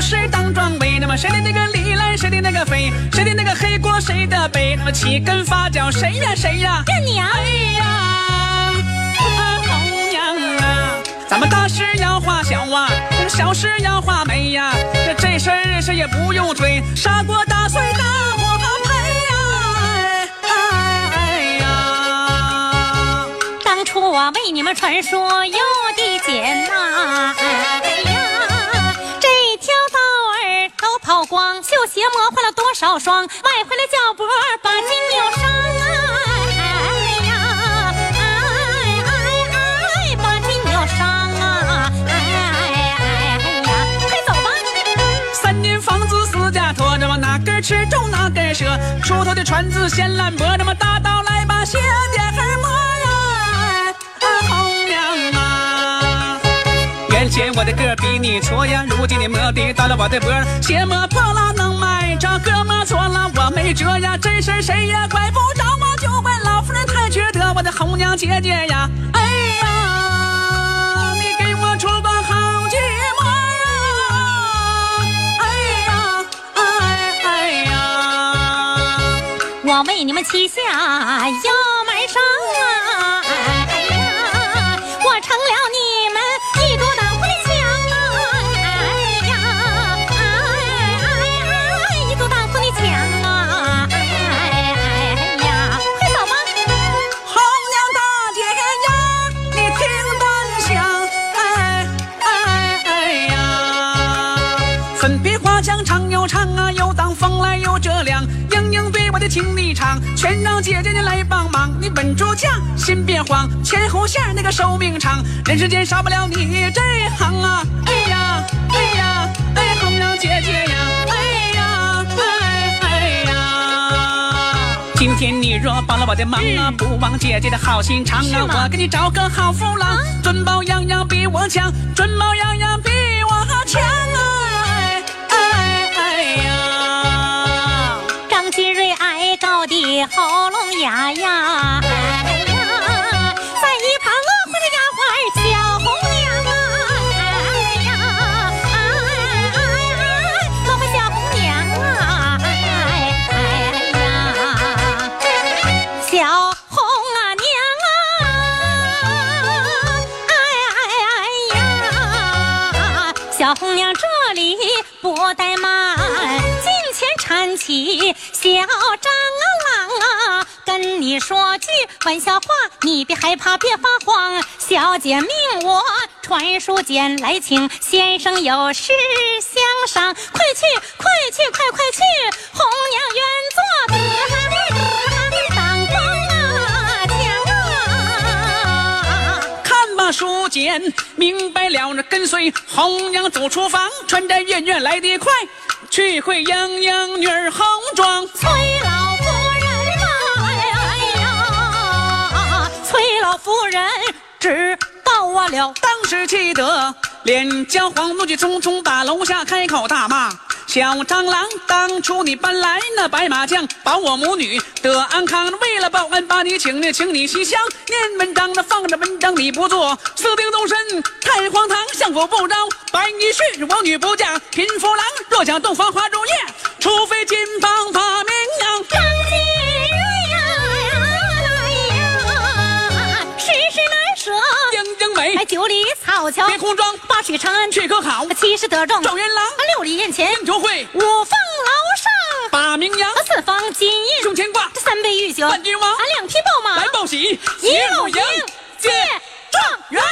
么当庄有谁当庄为？那么谁的那个里来，谁的那个飞，谁的那个黑锅谁的背？那么起根发脚谁呀谁呀？干娘，哎呀，红娘啊，咱们大事要化小啊，这个小事要画眉呀。这这事儿谁也不用追，杀过大岁大伙赔呀！哎呀，当初我为你们传说有的简呐，哎呀，儿都跑光，绣鞋磨坏了多少双，买回来脚脖把筋扭伤啊，哎呀，哎哎哎，把筋扭伤啊，哎哎哎呀，快走吧。三年房子四家拖着嘛，哪根吃中哪根折。锄头的船子掀烂磨，这么大刀来把鞋我的个比你矬呀，如今你磨的到了我的脖儿，鞋磨破了能买着，胳膊错了我没辙呀，这事谁也怪不着我，就怪老夫人太缺德，我的红娘姐姐呀，哎呀，你给我出个好计谋呀！哎呀，哎哎呀！我为你们旗下要风来又遮凉。莺莺对我的情你长，全让姐姐你来帮忙。你稳住犟，心别慌，前后线那个寿命长，人世间少不了你这行啊！哎呀哎呀哎，红娘姐姐呀，哎呀哎哎呀！今天你若帮了我的忙啊，不忘姐姐的好心肠啊，我给你找个好夫郎，尊宝样样比我强，尊宝样样比我强喉咙哑哑，哎呀，在一旁恶坏的丫鬟小红娘啊，哎呀，哎哎哎，我们小红娘啊，哎哎哎呀，小红娘啊，哎哎哎呀，小红娘这里不怠慢，金钱缠起小张。你说句玩笑话，你别害怕，别发慌。小姐命我传书简来请先生有事相商，快去快去快快去，红娘原作得当官啊将啊。看罢书简，明白了，那跟随红娘走厨房，穿着远远来得快，去会莺莺女儿红妆。崔夫人知道我了。当时气得脸焦黄，怒气冲冲，打楼下开口大骂。小蟑螂，当初你搬来那白马将，保我母女得安康。为了报恩，把你请呢，请你西厢念文章，那放着文章你不做，私定终身太荒唐，相府不招。白女婿，王女不嫁，贫夫郎若想洞房花烛夜，美哎，，九里草桥，别空装，八水长安，去可好？七十得中，状元郎，六里宴前，应酬会，五凤楼上，把名扬，四方金印，胸前挂，这三杯御酒，万君王。俺两匹宝马。来，报喜，一路迎。接状。元。